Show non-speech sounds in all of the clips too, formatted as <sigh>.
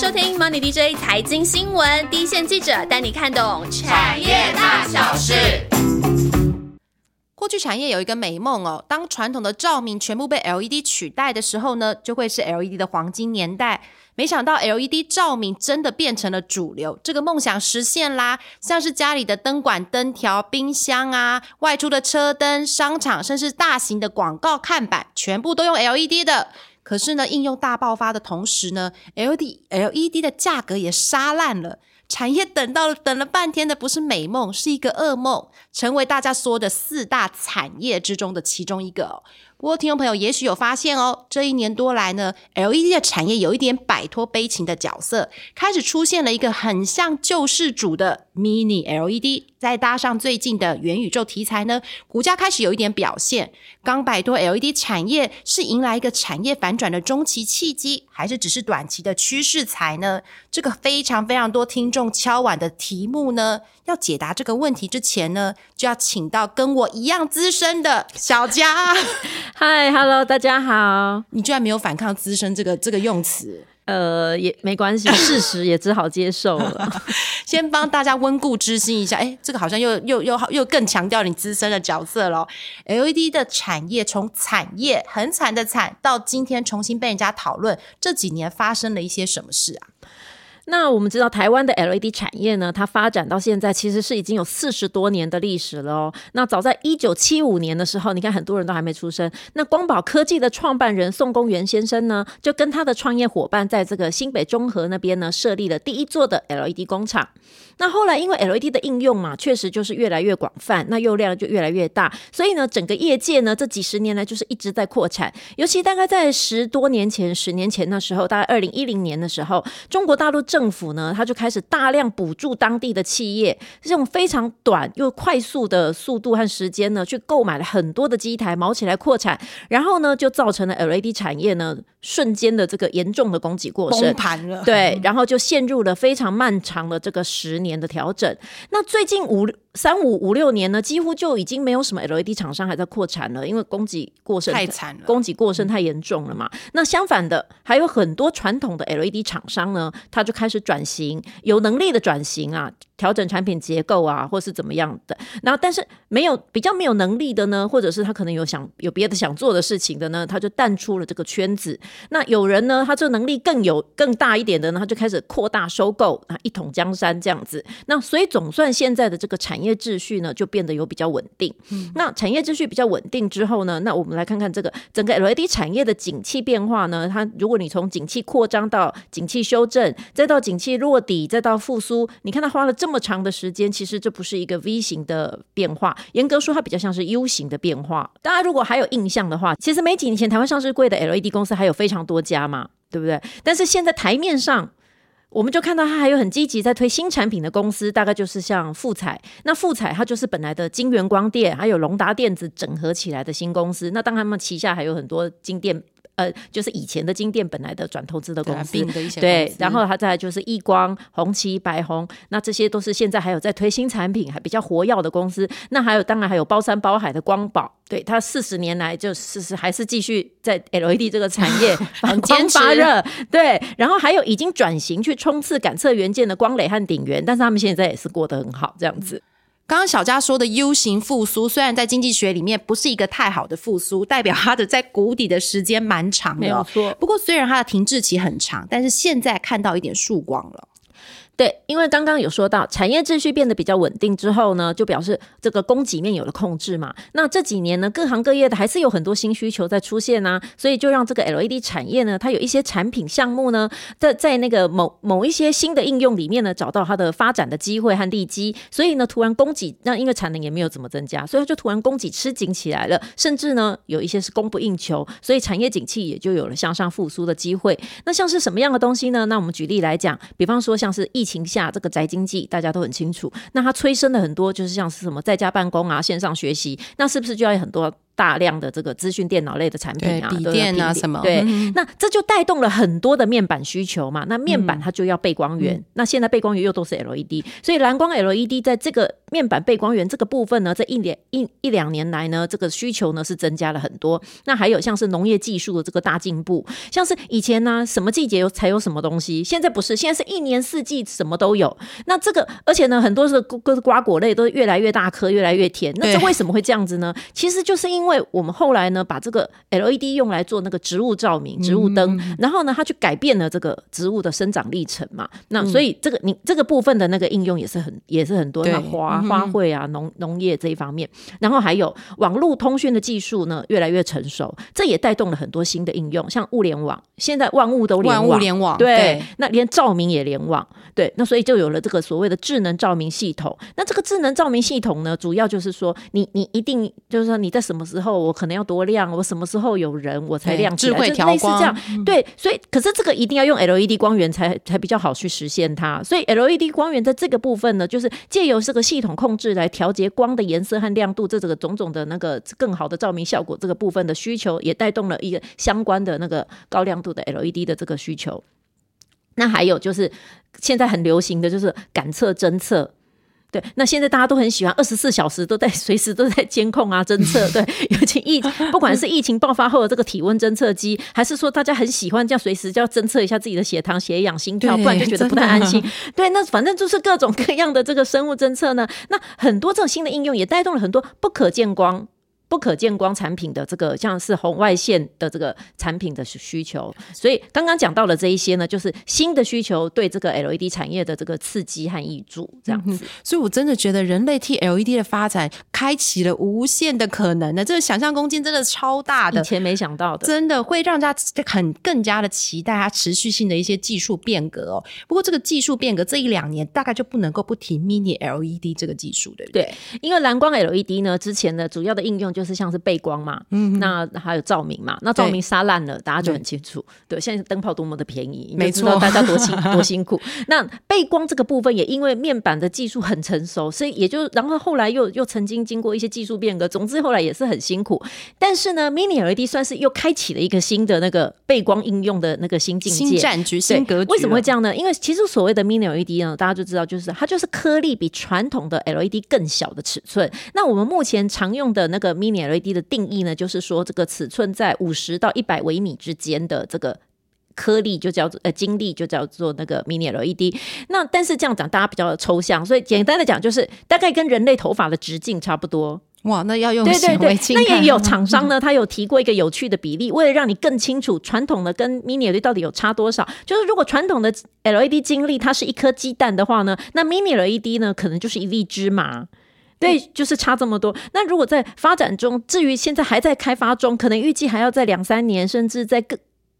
收听 Money DJ 财经新闻，第一线记者带你看懂产业大小事。过去产业有一个美梦哦，当传统的照明全部被 LED 取代的时候呢，就会是 LED 的黄金年代。没想到 LED 照明真的变成了主流，这个梦想实现啦！像是家里的灯管、灯条、冰箱啊，外出的车灯、商场，甚至大型的广告看板，全部都用 LED 的。可是呢，应用大爆发的同时呢，L D LED 的价格也杀烂了。产业等到了等了半天的不是美梦，是一个噩梦，成为大家说的四大产业之中的其中一个。不过，听众朋友也许有发现哦，这一年多来呢，LED 的产业有一点摆脱悲情的角色，开始出现了一个很像救世主的 Mini LED。再搭上最近的元宇宙题材呢，股价开始有一点表现。刚摆脱 LED 产业，是迎来一个产业反转的中期契机，还是只是短期的趋势才呢？这个非常非常多听众敲碗的题目呢，要解答这个问题之前呢，就要请到跟我一样资深的小佳。<laughs> 嗨，Hello，大家好。你居然没有反抗“资深”这个这个用词？呃，也没关系，<laughs> 事实也只好接受了。<laughs> 先帮大家温故知新一下，哎，这个好像又又又又更强调你资深的角色了。LED 的产业从产业很惨的惨，到今天重新被人家讨论，这几年发生了一些什么事啊？那我们知道台湾的 LED 产业呢，它发展到现在其实是已经有四十多年的历史了哦。那早在一九七五年的时候，你看很多人都还没出生，那光宝科技的创办人宋公元先生呢，就跟他的创业伙伴在这个新北中和那边呢，设立了第一座的 LED 工厂。那后来因为 LED 的应用嘛，确实就是越来越广泛，那用量就越来越大，所以呢，整个业界呢这几十年来就是一直在扩产。尤其大概在十多年前、十年前的时候，大概二零一零年的时候，中国大陆正府呢，他就开始大量补助当地的企业，这种非常短又快速的速度和时间呢，去购买了很多的机台，毛起来扩产，然后呢，就造成了 LED 产业呢瞬间的这个严重的供给过剩，盘了。对，然后就陷入了非常漫长的这个十年的调整。那最近五。三五五六年呢，几乎就已经没有什么 LED 厂商还在扩产了，因为供给过剩太惨了，供给过剩太严重了嘛。那相反的，还有很多传统的 LED 厂商呢，他就开始转型，有能力的转型啊，调整产品结构啊，或是怎么样的。然后，但是没有比较没有能力的呢，或者是他可能有想有别的想做的事情的呢，他就淡出了这个圈子。那有人呢，他这能力更有更大一点的呢，他就开始扩大收购啊，一统江山这样子。那所以总算现在的这个产业。业秩序呢就变得有比较稳定。那产业秩序比较稳定之后呢，那我们来看看这个整个 LED 产业的景气变化呢。它如果你从景气扩张到景气修正，再到景气落底，再到复苏，你看它花了这么长的时间，其实这不是一个 V 型的变化，严格说它比较像是 U 型的变化。大家如果还有印象的话，其实没几年前台湾上市贵的 LED 公司还有非常多家嘛，对不对？但是现在台面上。我们就看到它还有很积极在推新产品的公司，大概就是像富彩。那富彩它就是本来的金源光电，还有龙达电子整合起来的新公司。那当，他们旗下还有很多金电。呃，就是以前的金店本来的转投资的公司，对，然后它再就是易光、红旗、白红，那这些都是现在还有在推新产品还比较活跃的公司。那还有当然还有包山包海的光宝，对，它四十年来就是是还是继续在 LED 这个产业很坚持，对。然后还有已经转型去冲刺感测元件的光磊和鼎元，但是他们现在也是过得很好，这样子。刚刚小佳说的 U 型复苏，虽然在经济学里面不是一个太好的复苏，代表它的在谷底的时间蛮长的，没有错。不过虽然它的停滞期很长，但是现在看到一点曙光了。对，因为刚刚有说到产业秩序变得比较稳定之后呢，就表示这个供给面有了控制嘛。那这几年呢，各行各业的还是有很多新需求在出现啊，所以就让这个 LED 产业呢，它有一些产品项目呢，在在那个某某一些新的应用里面呢，找到它的发展的机会和利基。所以呢，突然供给那因为产能也没有怎么增加，所以就突然供给吃紧起来了，甚至呢，有一些是供不应求，所以产业景气也就有了向上复苏的机会。那像是什么样的东西呢？那我们举例来讲，比方说像是疫情下这个宅经济大家都很清楚，那它催生了很多，就是像是什么在家办公啊、线上学习，那是不是就要有很多大量的这个资讯电脑类的产品啊，对笔电啊什么对，嗯那这就带动了很多的面板需求嘛。那面板它就要背光源，那现在背光源又都是 LED，所以蓝光 LED 在这个面板背光源这个部分呢，这一年一一两年来呢，这个需求呢是增加了很多。那还有像是农业技术的这个大进步，像是以前呢、什么季节有才有什么东西，现在不是，现在是一年四季什么都有。那这个而且呢，很多是瓜瓜果类都越来越大颗，越来越甜。那这为什么会这样子呢？其实就是因为我们后来呢，把这个 LED 用来做那个植物照明、植物灯，然后呢，它去改变了这个植物的生长历程嘛。那所以这个你这个部分的那个应用也是很也是很多，花花卉啊、农农业这一方面，然后还有网络通讯的技术呢越来越成熟，这也带动了很多新的应用，像物联网，现在万物都联万网，物联网对，对。那连照明也联网，对，那所以就有了这个所谓的智能照明系统。那这个智能照明系统呢，主要就是说，你你一定就是说你在什么时候我可能要多亮，我什么时候有人我才亮起来，智慧就调光这样。对，所以可是这个一定要用 LED 光源才才比较好去实现它。所以 LED 光源在这个部分呢，就是借由这个系统控制来调节光的颜色和亮度，这这个种种的那个更好的照明效果这个部分的需求，也带动了一个相关的那个高亮度的 LED 的这个需求。那还有就是现在很流行的就是感测侦测。对，那现在大家都很喜欢，二十四小时都在 <laughs> 随时都在监控啊、侦测。<laughs> 对，<laughs> 尤其疫，不管是疫情爆发后的这个体温侦测机，还是说大家很喜欢这样随时就要侦测一下自己的血糖、血氧、心跳，不然就觉得不太安心。对，那反正就是各种各样的这个生物侦测呢，那很多这种新的应用也带动了很多不可见光。不可见光产品的这个像是红外线的这个产品的需求，所以刚刚讲到的这一些呢，就是新的需求对这个 LED 产业的这个刺激和益助，这样子。所以我真的觉得人类替 LED 的发展开启了无限的可能呢，这个想象空间真的超大的。以前没想到的，真的会让大家很更加的期待它持续性的一些技术变革哦。不过这个技术变革这一两年大概就不能够不提 Mini LED 这个技术，对不对？对，因为蓝光 LED 呢，之前呢主要的应用就是像是背光嘛，嗯，那还有照明嘛，那照明杀烂了，大家就很清楚。对，现在灯泡多么的便宜，没错大家多辛 <laughs> 多辛苦。那背光这个部分也因为面板的技术很成熟，所以也就然后后来又又曾经经过一些技术变革，总之后来也是很辛苦。但是呢，Mini LED 算是又开启了一个新的那个背光应用的那个新境界，新战局、新格局。为什么会这样呢？因为其实所谓的 Mini LED 呢，大家就知道，就是它就是颗粒比传统的 LED 更小的尺寸。那我们目前常用的那个 Mini LED 的定义呢，就是说这个尺寸在五十到一百微米之间的这个。颗粒就叫做呃晶粒就叫做那个 mini LED，那但是这样讲大家比较抽象，所以简单的讲就是大概跟人类头发的直径差不多，哇，那要用对对对显微，镜那也有厂商呢，他有提过一个有趣的比例，为了让你更清楚传统的跟 mini LED 到底有差多少。就是如果传统的 LED 晶粒它是一颗鸡蛋的话呢，那 mini LED 呢可能就是一粒芝麻。对，就是差这么多。那如果在发展中，至于现在还在开发中，可能预计还要在两三年，甚至在更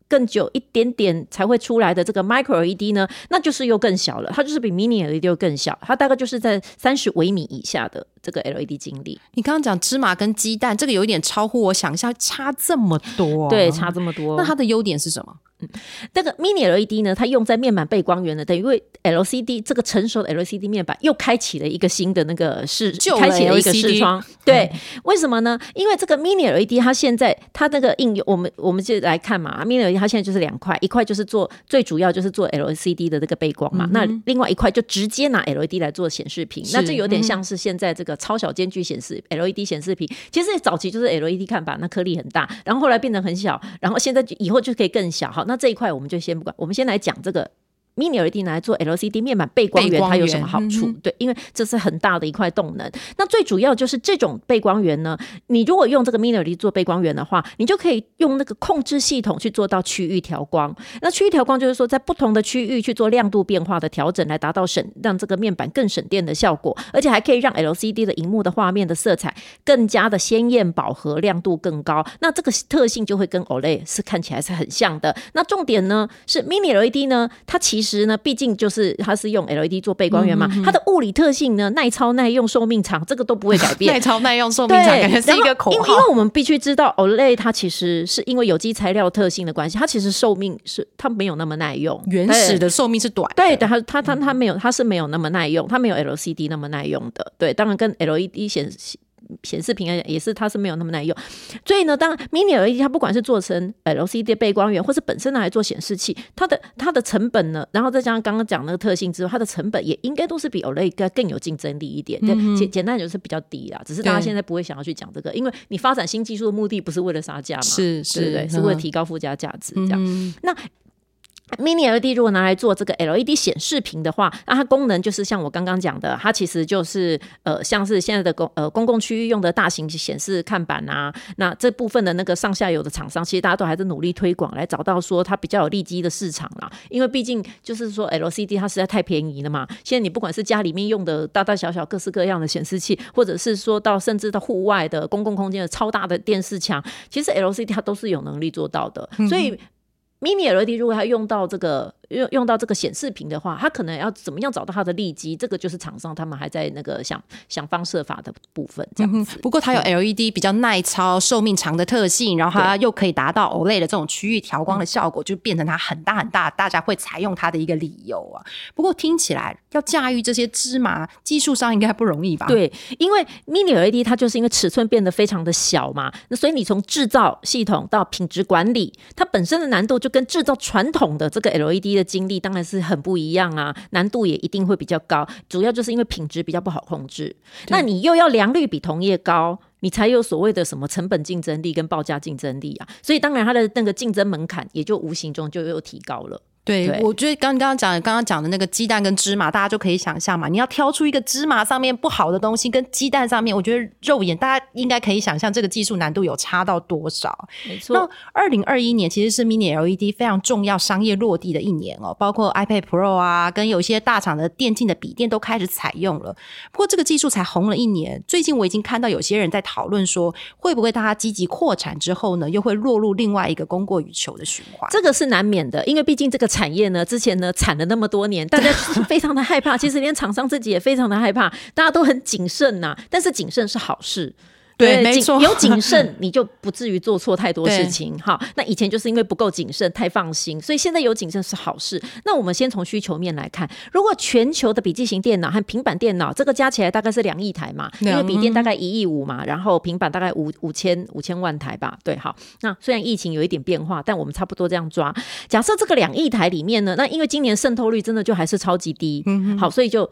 更久一点点才会出来的这个 micro LED 呢，那就是又更小了，它就是比 mini LED 又更小，它大概就是在三十微米以下的这个 LED 经历。你刚刚讲芝麻跟鸡蛋，这个有一点超乎我想象，差这么多，对，差。这么多。那它的优点是什么？嗯，那个 Mini LED 呢，它用在面板背光源的，等于为 LCD 这个成熟的 LCD 面板又开启了一个新的那个视，开启了一个视窗。对，为什么呢？因为这个 Mini LED 它现在它那个应用，我们我们就来看嘛，Mini LED 它现在就是两块，一块就是做最主要就是做 LCD 的这个背光嘛，那另外一块就直接拿 LED 来做显示屏，那这有点像是现在这个超小间距显示 LED 显示屏，其实早期就是 LED 看板，那颗粒很大，然后后来变得很小，然后现在以后就可以更小。好，那这一块我们就先不管，我们先来讲这个。Mini LED 拿来做 LCD 面板背光源，它有什么好处？嗯对，因为这是很大的一块动能。那最主要就是这种背光源呢，你如果用这个 Mini LED 做背光源的话，你就可以用那个控制系统去做到区域调光。那区域调光就是说，在不同的区域去做亮度变化的调整，来达到省让这个面板更省电的效果，而且还可以让 LCD 的荧幕的画面的色彩更加的鲜艳饱和，亮度更高。那这个特性就会跟 OLED 是看起来是很像的。那重点呢是 Mini LED 呢，它其实呢，毕竟就是它是用 LED 做背光源嘛，它的物理特性呢，耐操、耐用、寿命长，这个都不会改变耐。操耐用、寿命，长，感觉是一个口号因为因。为我们必须知道，OLED 它其实是因为有机材料特性的关系，它其实寿命是它没有那么耐用，原始的寿命是短的，对，对，它它它它没有，它是没有那么耐用，它没有 LCD 那么耐用的。对，当然跟 LED 显示显示屏也是它是没有那么耐用。所以呢，当然 Mini LED 它不管是做成 LCD 背光源，或是本身拿来做显示器，它的它的成本呢，然后再加上刚刚讲那个特性之后，它的成本也应该都是比 OLED 更有竞争力一点。简简单就是比较低啦，只是大家现在不会想要去讲这个，因为你发展新技术的目的不是为了杀价嘛，是是对，是为了提高附加价值这样。那 Mini LED 如果拿来做这个 LED 显示屏的话，那它功能就是像我刚刚讲的，它其实就是呃，像是现在的公呃公共区域用的大型显示看板啊，那这部分的那个上下游的厂商，其实大家都还在努力推广，来找到说它比较有利基的市场啦。因为毕竟就是说 LCD 它实在太便宜了嘛。现在你不管是家里面用的大大小小各式各样的显示器，或者是说到甚至到户外的公共空间的超大的电视墙，其实 LCD 它都是有能力做到的，所以。Mini LED 如果它用到这个。用用到这个显示屏的话，它可能要怎么样找到它的利基？这个就是厂商他们还在那个想想方设法的部分。这样子，不过它有 LED 比较耐操、寿命长的特性，然后它又可以达到 OLED 的这种区域调光的效果，就变成它很大很大，大家会采用它的一个理由啊。不过听起来要驾驭这些芝麻，技术上应该不容易吧？对，因为 Mini LED 它就是因为尺寸变得非常的小嘛，那所以你从制造系统到品质管理，它本身的难度就跟制造传统的这个 LED。的经历当然是很不一样啊，难度也一定会比较高，主要就是因为品质比较不好控制。那你又要良率比同业高，你才有所谓的什么成本竞争力跟报价竞争力啊，所以当然它的那个竞争门槛也就无形中就又提高了。对，我觉得刚刚刚讲刚刚讲的那个鸡蛋跟芝麻，大家就可以想象嘛。你要挑出一个芝麻上面不好的东西，跟鸡蛋上面，我觉得肉眼大家应该可以想象这个技术难度有差到多少。没错。那二零二一年其实是 Mini LED 非常重要商业落地的一年哦，包括 iPad Pro 啊，跟有些大厂的电竞的笔电都开始采用了。不过这个技术才红了一年，最近我已经看到有些人在讨论说，会不会大家积极扩产之后呢，又会落入另外一个供过于求的循环？这个是难免的，因为毕竟这个产业呢，之前。呢，惨了那么多年，大家非常的害怕。其实连厂商自己也非常的害怕，大家都很谨慎呐。但是谨慎是好事。对，没错，有谨慎，<laughs> 你就不至于做错太多事情。哈，那以前就是因为不够谨慎，太放心，所以现在有谨慎是好事。那我们先从需求面来看，如果全球的笔记型电脑和平板电脑这个加起来大概是两亿台嘛，因为笔电大概一亿五嘛，然后平板大概五五千五千万台吧。对，好，那虽然疫情有一点变化，但我们差不多这样抓。假设这个两亿台里面呢，那因为今年渗透率真的就还是超级低，好，所以就。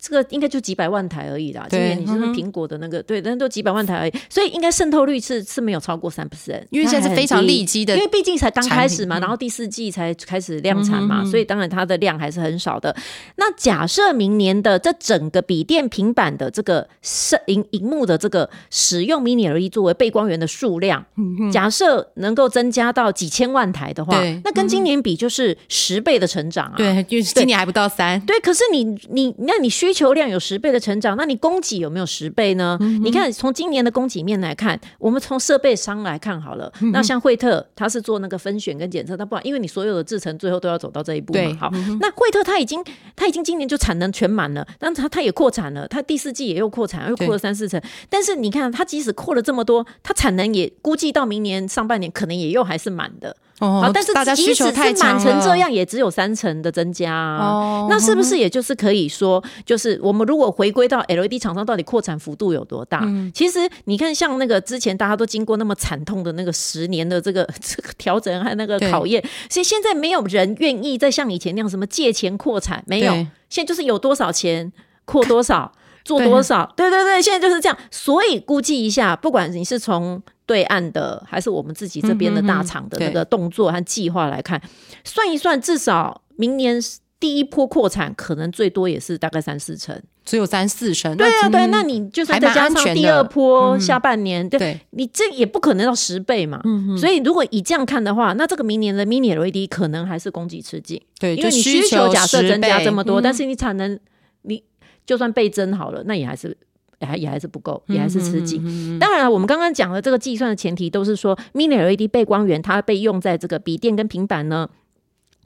这个应该就几百万台而已啦。今年你就是苹果的那个，对，但都几百万台而已，所以应该渗透率是是没有超过三 percent，因为现在是非常利基的，因为毕竟才刚开始嘛，然后第四季才开始量产嘛，所以当然它的量还是很少的。那假设明年的这整个笔电、平板的这个摄荧荧幕的这个使用 Mini LED 作为背光源的数量，假设能够增加到几千万台的话，那跟今年比就是十倍的成长啊。对，因为今年还不到三。对，可是你你那你需需求量有十倍的成长，那你供给有没有十倍呢？你看，从今年的供给面来看，我们从设备商来看好了。那像惠特，它是做那个分选跟检测，它不然，因为你所有的制程最后都要走到这一步嘛。好，那惠特它已经它已经今年就产能全满了，但它它也扩产了，它第四季也又扩产，又扩了三四成。但是你看，它即使扩了这么多，它产能也估计到明年上半年可能也又还是满的。哦，但是即使是满成这样，也只有三成的增加。哦，那是不是也就是可以说，就是我们如果回归到 LED 厂商到底扩产幅度有多大？其实你看，像那个之前大家都经过那么惨痛的那个十年的这个 <laughs> 这个调整和那个考验，所以现在没有人愿意再像以前那样什么借钱扩产，没有，现在就是有多少钱扩多少。<laughs> 做多少？对对对，现在就是这样。所以估计一下，不管你是从对岸的，还是我们自己这边的大厂的那个动作和计划来看，算一算，至少明年第一波扩产可能最多也是大概三四成，只有三四成。对啊，对，那你就算再加上第二波下半年，对，你这也不可能到十倍嘛。所以如果以这样看的话，那这个明年的 Mini LED 可能还是供给吃紧。对，因为你需求假设增加这么多，但是你产能你。就算倍增好了，那也还是还也还是不够，也还是吃紧。当然了，我们刚刚讲的这个计算的前提都是说，Mini LED 背光源它被用在这个笔电跟平板呢。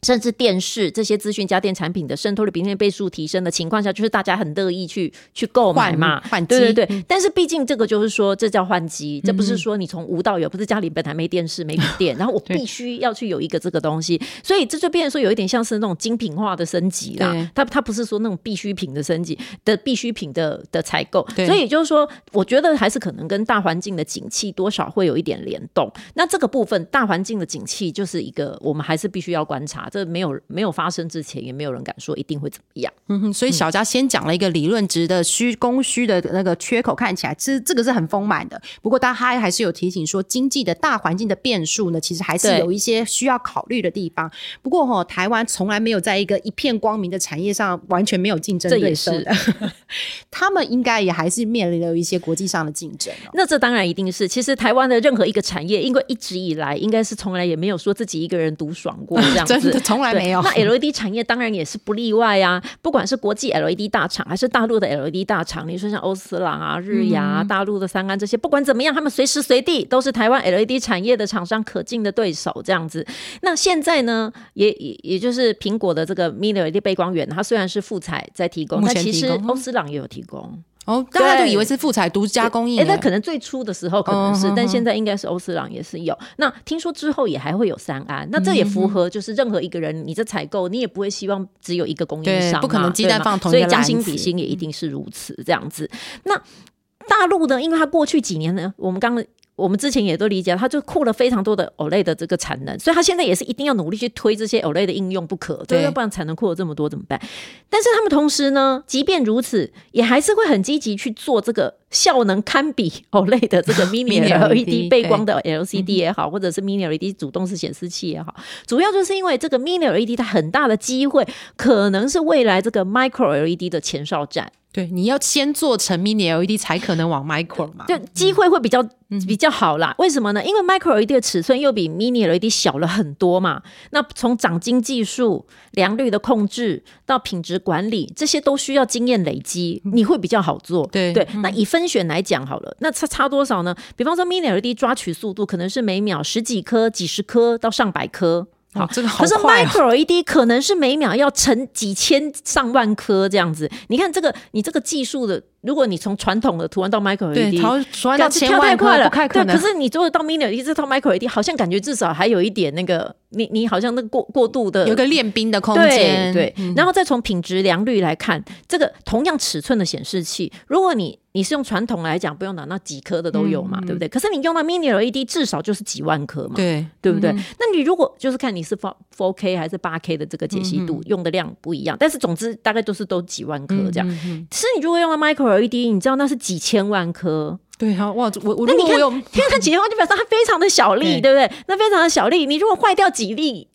甚至电视这些资讯家电产品的渗透率比例倍数提升的情况下，就是大家很乐意去去购买嘛，换换对对机对。但是毕竟这个就是说，这叫换机，这不是说你从无到有，不是家里本来没电视没笔电，<laughs> 然后我必须要去有一个这个东西，所以这就变成说有一点像是那种精品化的升级啦。它它不是说那种必需品的升级的必需品的的采购，对。所以也就是说，我觉得还是可能跟大环境的景气多少会有一点联动。那这个部分大环境的景气就是一个我们还是必须要观察，这没有没有发生之前，也没有人敢说一定会怎么样。嗯哼，所以小佳先讲了一个理论值的需供需的那个缺口，看起来其实这个是很丰满的。不过，但他还是有提醒说，经济的大环境的变数呢，其实还是有一些需要考虑的地方。不过哈、台湾从来没有在一个一片光明的产业上完全没有竞争这也对手的，<laughs> 他们应该也还是面临了一些国际上的竞争哦。那这当然一定是，其实台湾的任何一个产业，因为一直以来应该是从来也没有说自己一个人独爽过这样子，<laughs> <laughs> 从来对没有那 LED 产业当然也是不例外啊，不管是国际 LED 大厂还是大陆的 LED 大厂，你说像欧司朗啊、日亚、啊、大陆的三安这些，不管怎么样，他们随时随地都是台湾 LED 产业的厂商可敬的对手，这样子。那现在呢，也也也就是苹果的这个 Mini LED 背光源，它虽然是富彩在提供，目但其实欧司朗也有提供。哦，大家就以为是富彩独家供应哎、耶，那可能最初的时候可能是，但现在应该是欧司朗也是有。那听说之后也还会有三安，那这嗯也符合就是任何一个人，你这采购你也不会希望只有一个供应商嘛，不可能鸡蛋放同一个所以将心比心也一定是如此这样子。那大陆呢，因为它过去几年呢，我们刚刚。我们之前也都理解，它就库了非常多的 OLED 的这个产能，所以它现在也是一定要努力去推这些 OLED 的应用不可，对，要不然产能库了这么多怎么办？但是他们同时呢，即便如此，也还是会很积极去做这个效能堪比 <laughs> OLED 的这个 Mini LED LED <laughs> 背光的 LCD 也好，或者是 Mini LED 主动式显示器也好，主要就是因为这个 Mini LED 它很大的机会，可能是未来这个 Micro LED 的前哨战。对，你要先做成 Mini LED 才可能往 Micro 嘛。就机会会比较、比较好啦。为什么呢？因为 Micro LED 的尺寸又比 Mini LED 小了很多嘛。那从长晶技术、良率的控制到品质管理，这些都需要经验累积，你会比较好做。对对，那以分选来讲好了，那差差多少呢？比方说 Mini LED 抓取速度可能是每秒十几颗、几十颗到上百颗。好，这个好可是。Micro LED 可能是每秒要成几千上万颗这样子。你看这个，你这个技术的，如果你从传统的图案到 Micro，LED，逃传到千万块了，对。不太可能。可是你如果到 Mini LED 这套 Micro LED，好像感觉至少还有一点那个，你你好像那个过过度的有个练兵的空间，对，嗯然后再从品质良率来看，这个同样尺寸的显示器，如果你你是用传统来讲，不用拿那几颗的都有嘛，对不对？可是你用到 Mini LED，至少就是几万颗嘛，对对不对？嗯那你如果就是看你是 four four K 还是八 K 的这个解析嗯度，用的量不一样，但是总之大概都是都几万颗这样。嗯嗯是你如果用到 Micro LED，你知道那是几千万颗，对啊，哇，我我那你看如果我有，因为它几千万就表示它非常的小粒，对不对？那非常的小粒，你如果坏掉几粒。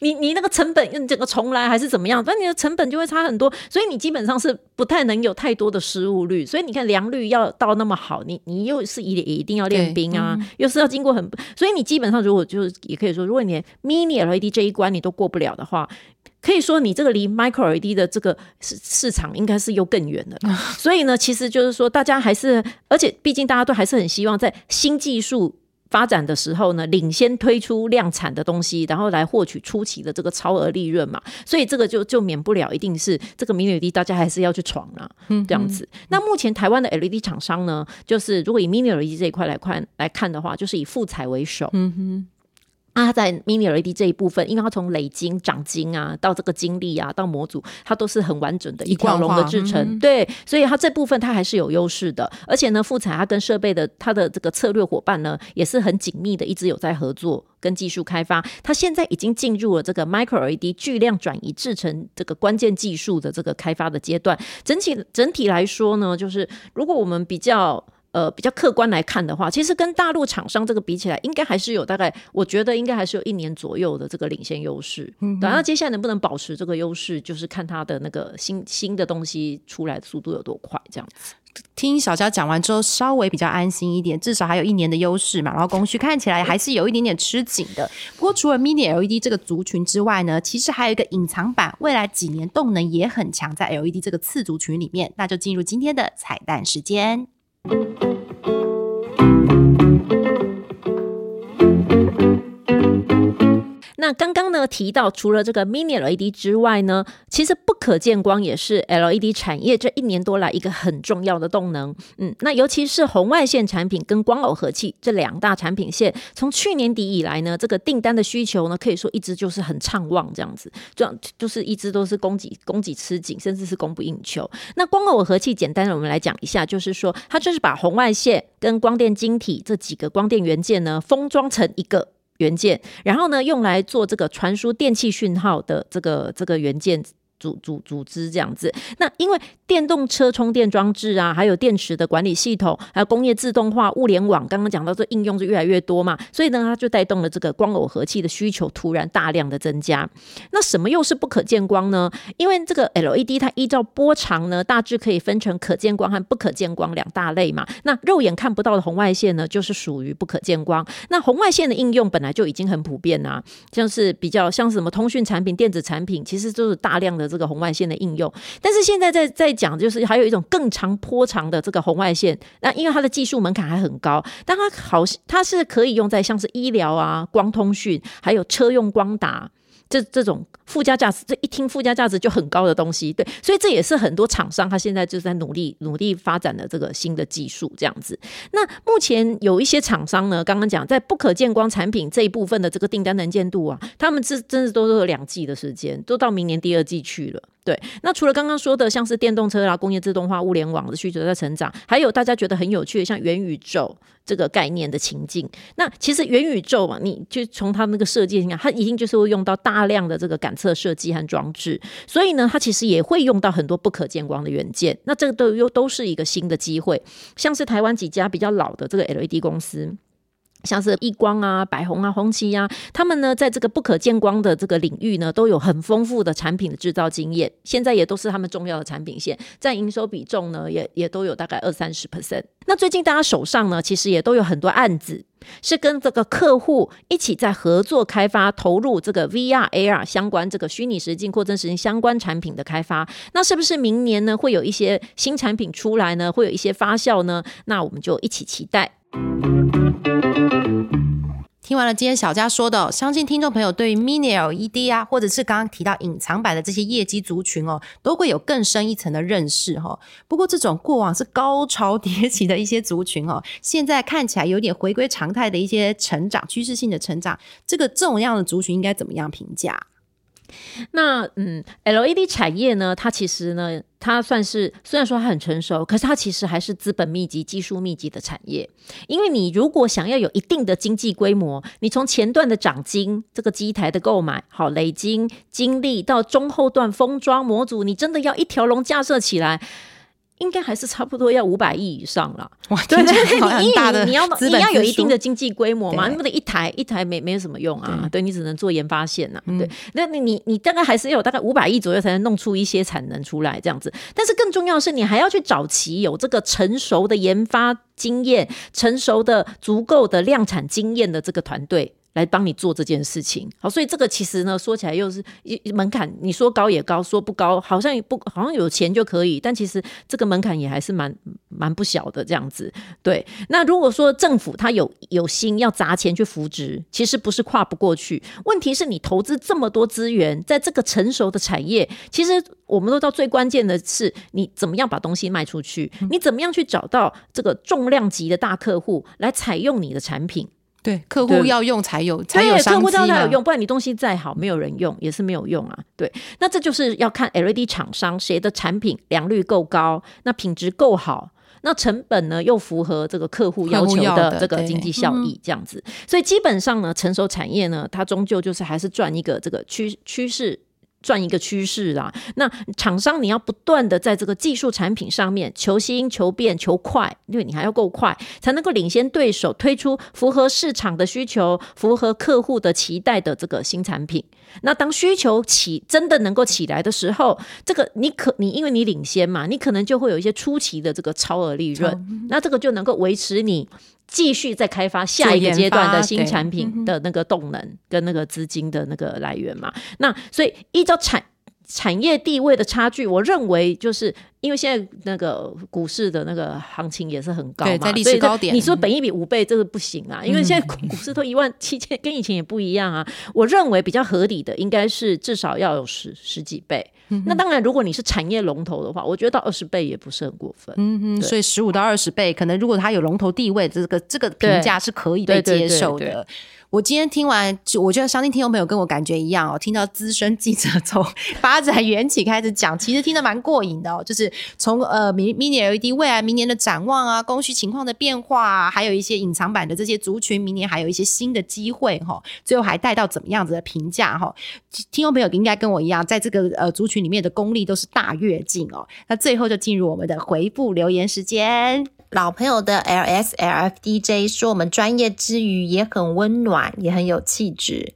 你你那个成本，你整个重来还是怎么样？反正你的成本就会差很多，所以你基本上是不太能有太多的失误率。所以你看良率要到那么好，你你又是一也一定要练兵啊，又是要经过很，所以你基本上如果就是也可以说，如果你连 Mini LED 这一关你都过不了的话，可以说你这个离 Micro LED 的这个市市场应该是又更远了。<laughs> 所以呢，其实就是说，大家还是，而且毕竟大家都还是很希望在新技术。发展的时候呢，领先推出量产的东西，然后来获取初期的这个超额利润嘛，所以这个就就免不了一定是这个 Mini LED 大家还是要去闯啦，这样子。那目前台湾的 LED 厂商呢，就是如果以 Mini LED 这一块来看来看的话，就是以富彩为首，嗯哼。那它在 Mini LED 这一部分，因为它从累晶、长晶啊，到这个晶粒啊，到模组，它都是很完整的一条龙的制成，对，所以它这部分它还是有优势的。而且呢，富彩它跟设备的它的这个策略伙伴呢，也是很紧密的，一直有在合作跟技术开发。它现在已经进入了这个 Micro LED 巨量转移制成这个关键技术的这个开发的阶段。整体整体来说呢，就是如果我们比较。呃，比较客观来看的话，其实跟大陆厂商这个比起来，应该还是有大概，我觉得应该还是有一年左右的这个领先优势。嗯，然后接下来能不能保持这个优势，就是看它的那个新新的东西出来的速度有多快，这样子。听小佳讲完之后，稍微比较安心一点，至少还有一年的优势嘛。然后供需看起来还是有一点点吃紧的。不过除了 Mini LED 这个族群之外呢，其实还有一个隐藏版，未来几年动能也很强，在 LED 这个次族群里面。那就进入今天的彩蛋时间。Thank you. 那刚刚呢提到，除了这个 Mini LED 之外呢，其实不可见光也是 LED 产业这一年多来一个很重要的动能。嗯，那尤其是红外线产品跟光耦合器这两大产品线，从去年底以来呢，这个订单的需求呢，可以说一直就是很畅旺，这样子，这样就是一直都是供给供给吃紧，甚至是供不应求。那光耦合器，简单的我们来讲一下，就是说它就是把红外线跟光电晶体这几个光电元件呢，封装成一个。元件，然后呢，用来做这个传输电器讯号的这个这个元件。组组组织这样子，那因为电动车充电装置啊，还有电池的管理系统，还有工业自动化、物联网，刚刚讲到这应用是越来越多嘛，所以呢，它就带动了这个光耦合器的需求突然大量的增加。那什么又是不可见光呢？因为这个 LED 它依照波长呢，大致可以分成可见光和不可见光两大类嘛。那肉眼看不到的红外线呢，就是属于不可见光。那红外线的应用本来就已经很普遍啊，像是比较像什么通讯产品、电子产品，其实都是大量的。这个红外线的应用，但是现在在在讲，就是还有一种更长波长的这个红外线，那因为它的技术门槛还很高，但它好，它是可以用在像是医疗啊、光通讯，还有车用光达。这这种附加价值，这一听附加价值就很高的东西，对，所以这也是很多厂商他现在就在努力努力发展的这个新的技术这样子。那目前有一些厂商呢，刚刚讲在不可见光产品这一部分的这个订单能见度啊，他们是真的都是两季的时间，都到明年第二季去了。对，那除了刚刚说的像是电动车啦、工业自动化、物联网的需求在成长，还有大家觉得很有趣的像元宇宙这个概念的情境。那其实元宇宙嘛，你就从它那个设计你看，它一定就是会用到大量的这个感测设计和装置，所以呢，它其实也会用到很多不可见光的元件。那这个都又都是一个新的机会，像是台湾几家比较老的这个 LED 公司。像是易光啊、百宏啊、红旗呀，他们呢在这个不可见光的这个领域呢，都有很丰富的产品的制造经验，现在也都是他们重要的产品线，占营收比重呢，也也都有大概二三十 percent。那最近大家手上呢，其实也都有很多案子，是跟这个客户一起在合作开发、投入这个 VR、AR 相关这个虚拟实境、扩增实境相关产品的开发。那是不是明年呢会有一些新产品出来呢？会有一些发酵呢？那我们就一起期待。听完了今天小佳说的，相信听众朋友对于 Mini LED 啊，或者是刚刚提到隐藏版的这些业绩族群哦，都会有更深一层的认识哈。不过这种过往是高潮迭起的一些族群哦，现在看起来有点回归常态的一些成长趋势性的成长，这个这种样的族群应该怎么样评价？那嗯，LED 产业呢，它其实呢，它算是虽然说它很成熟，可是它其实还是资本密集、技术密集的产业。因为你如果想要有一定的经济规模，你从前段的涨金这个机台的购买，好累金精力到中后段封装模组，你真的要一条龙架设起来。应该还是差不多要五百亿以上了。哇，对对对，你你要你要有一定的经济规模嘛，那么的一台一台没没有什么用啊。对你只能做研发线呐。对，那你你你大概还是要有大概五百亿左右才能弄出一些产能出来这样子。但是更重要的是，你还要去找齐有这个成熟的研发经验、成熟的足够的量产经验的这个团队。来帮你做这件事情，好，所以这个其实呢，说起来又是一门槛，你说高也高，说不高，好像也不好像有钱就可以，但其实这个门槛也还是蛮蛮不小的这样子。对，那如果说政府他有有心要砸钱去扶植，其实不是跨不过去。问题是你投资这么多资源在这个成熟的产业，其实我们都知道最关键的是你怎么样把东西卖出去，你怎么样去找到这个重量级的大客户来采用你的产品。对，客户要用才有才有客户才有用，不然你东西再好，没有人用也是没有用啊。对，那这就是要看 LED 厂商谁的产品良率够高，那品质够好，那成本呢又符合这个客户要求的这个经济效益，这样子。所以基本上呢，成熟产业呢，它终究就是还是赚一个这个趋趋势。赚一个趋势啦，那厂商你要不断的在这个技术产品上面求新、求变、求快，因为你还要够快，才能够领先对手，推出符合市场的需求、符合客户的期待的这个新产品。那当需求起真的能够起来的时候，这个你可你因为你领先嘛，你可能就会有一些初期的这个超额利润，那这个就能够维持你。继续再开发下一个阶段的新产品的那个动能跟那个资金的那个来源嘛？那所以依照产产业地位的差距，我认为就是因为现在那个股市的那个行情也是很高嘛，对在历史高点你说本一比五倍这个不行啊，因为现在股市都一万七千，跟以前也不一样啊。我认为比较合理的应该是至少要有十十几倍。那当然，如果你是产业龙头的话，我觉得到二十倍也不是很过分。嗯哼，所以十五到二十倍，可能如果它有龙头地位，这个这个评价是可以被对对对接受对的。我今天听完，就我觉得相信听众朋友跟我感觉一样哦，听到资深记者从发展缘起开始讲，其实听得蛮过瘾的哦。就是从呃 mini mini LED 未来明年的展望啊，供需情况的变化啊，还有一些隐藏版的这些族群，明年还有一些新的机会哈、最后还带到怎么样子的评价哈、听众朋友应该跟我一样，在这个呃族群里面的功力都是大跃进哦。那最后就进入我们的回复留言时间。老朋友的 L S L F D J 说，我们专业之余也很温暖，也很有气质。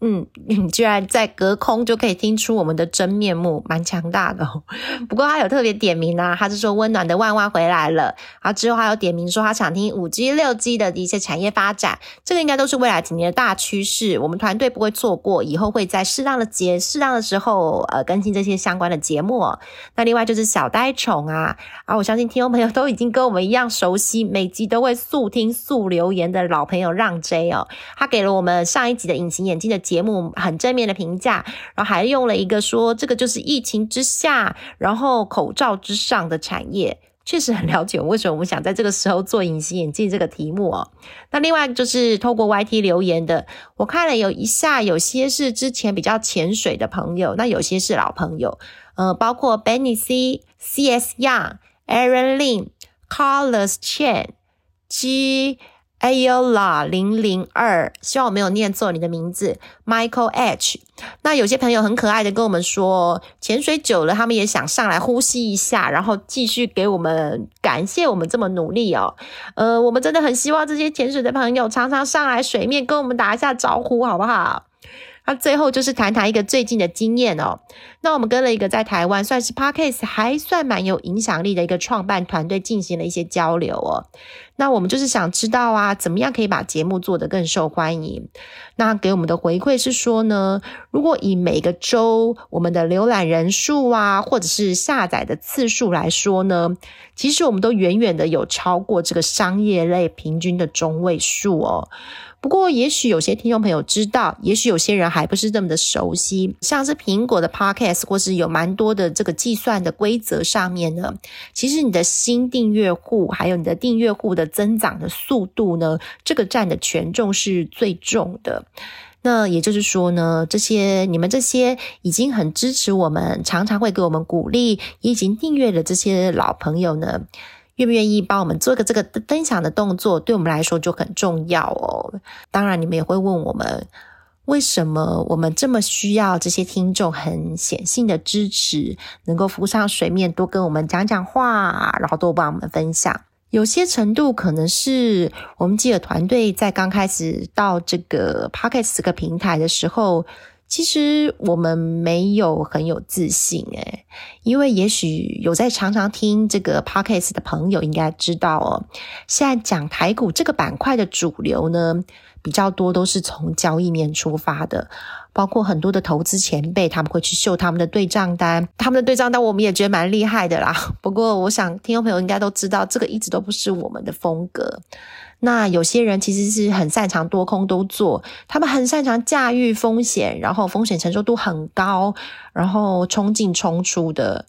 嗯，你居然在隔空就可以听出我们的真面目，蛮强大的、哦。<laughs> 不过他有特别点名啊，他是说温暖的万万回来了。然后之后还有点名说他想听五 G、六 G 的一些产业发展，这个应该都是未来几年的大趋势，我们团队不会错过，以后会在适当的节、适当的时候呃更新这些相关的节目、那另外就是小呆宠啊，啊，我相信听众朋友都已经跟我们一样熟悉，每集都会速听速留言的老朋友让 J 哦，他给了我们上一集的隐形眼镜的节目很正面的评价，然后还用了一个说这个就是疫情之下，然后口罩之上的产业。确实很了解为什么我们想在这个时候做隐形眼镜这个题目哦。那另外就是透过 YT 留言的，我看了有一下，有些是之前比较潜水的朋友，那有些是老朋友，呃，包括 Benny C、CS Young、Aaron Lin、Carlos Chen、G。Ayola 零零二，希望我没有念错你的名字，Michael H。那有些朋友很可爱的跟我们说，潜水久了，他们也想上来呼吸一下，然后继续给我们感谢我们这么努力哦。呃，我们真的很希望这些潜水的朋友常常上来水面跟我们打一下招呼，好不好？那最后就是谈谈一个最近的经验哦。那我们跟了一个在台湾算是 Podcast 还算蛮有影响力的一个创办团队进行了一些交流哦。那我们就是想知道啊，怎么样可以把节目做得更受欢迎？那给我们的回馈是说呢，如果以每个周我们的浏览人数啊，或者是下载的次数来说呢，其实我们都远远的有超过这个商业类平均的中位数哦。不过，也许有些听众朋友知道，也许有些人还不是这么的熟悉。像是苹果的 Podcast，或是有蛮多的这个计算的规则上面呢，其实你的新订阅户还有你的订阅户的增长的速度呢，这个占的权重是最重的。那也就是说呢，这些你们这些已经很支持我们，常常会给我们鼓励，也已经订阅的这些老朋友呢。愿不愿意帮我们做个这个分享的动作，对我们来说就很重要哦。当然，你们也会问我们，为什么我们这么需要这些听众很显性的支持，能够浮上水面，多跟我们讲讲话，然后多帮我们分享。有些程度可能是我们记者团队在刚开始到这个 Pocket 这个平台的时候。其实我们没有很有自信诶，因为也许有在常常听这个 podcast 的朋友应该知道哦，现在讲台股这个板块的主流呢，比较多都是从交易面出发的，包括很多的投资前辈他们会去秀他们的对账单，他们的对账单我们也觉得蛮厉害的啦。<laughs> 不过我想听众朋友应该都知道，这个一直都不是我们的风格。那有些人其实是很擅长多空都做，他们很擅长驾驭风险，然后风险承受度很高，然后冲进冲出的。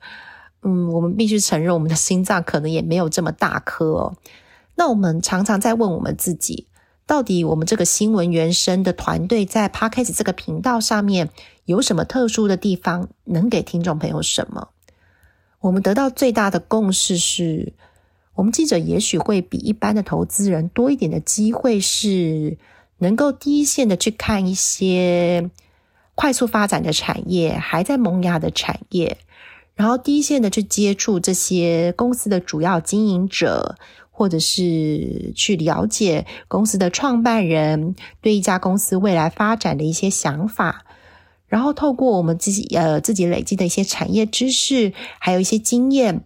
嗯，我们必须承认，我们的心脏可能也没有这么大颗哦。那我们常常在问我们自己，到底我们这个新闻原生的团队在 Podcast 这个频道上面有什么特殊的地方，能给听众朋友什么？我们得到最大的共识是。我们记者也许会比一般的投资人多一点的机会，是能够第一线的去看一些快速发展的产业，还在萌芽的产业，然后第一线的去接触这些公司的主要经营者，或者是去了解公司的创办人对一家公司未来发展的一些想法，然后透过我们自己呃自己累积的一些产业知识，还有一些经验。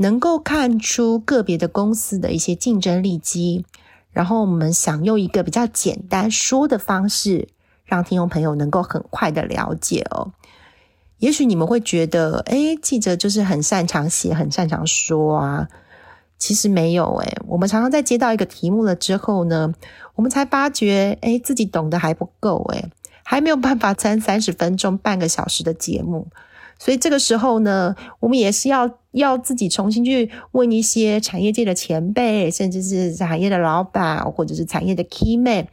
能够看出个别的公司的一些竞争利基，然后我们想用一个比较简单说的方式，让听众朋友能够很快的了解哦。也许你们会觉得，哎，记者就是很擅长写，很擅长说啊。其实没有哎，我们常常在接到一个题目了之后呢，我们才发觉，哎，自己懂得还不够哎，还没有办法参三十分钟、半个小时的节目。所以这个时候呢，我们也是要要自己重新去问一些产业界的前辈，甚至是产业的老板，或者是产业的 key man，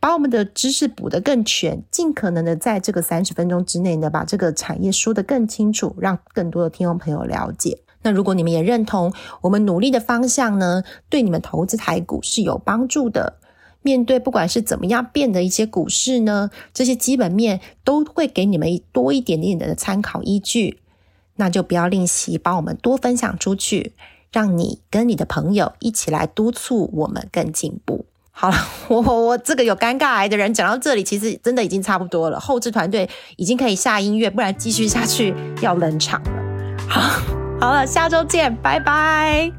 把我们的知识补得更全，尽可能的在这个三十分钟之内呢，把这个产业说得更清楚，让更多的听众朋友了解。那如果你们也认同我们努力的方向呢，对你们投资台股是有帮助的。面对不管是怎么样变的一些股市呢，这些基本面都会给你们多一点点的参考依据，那就不要吝惜，帮我们多分享出去，让你跟你的朋友一起来督促我们更进步。好了，<laughs> 我我这个有尴尬癌的人讲到这里，其实真的已经差不多了，后置团队已经可以下音乐，不然继续下去要冷场了。好，好了，下周见，拜拜。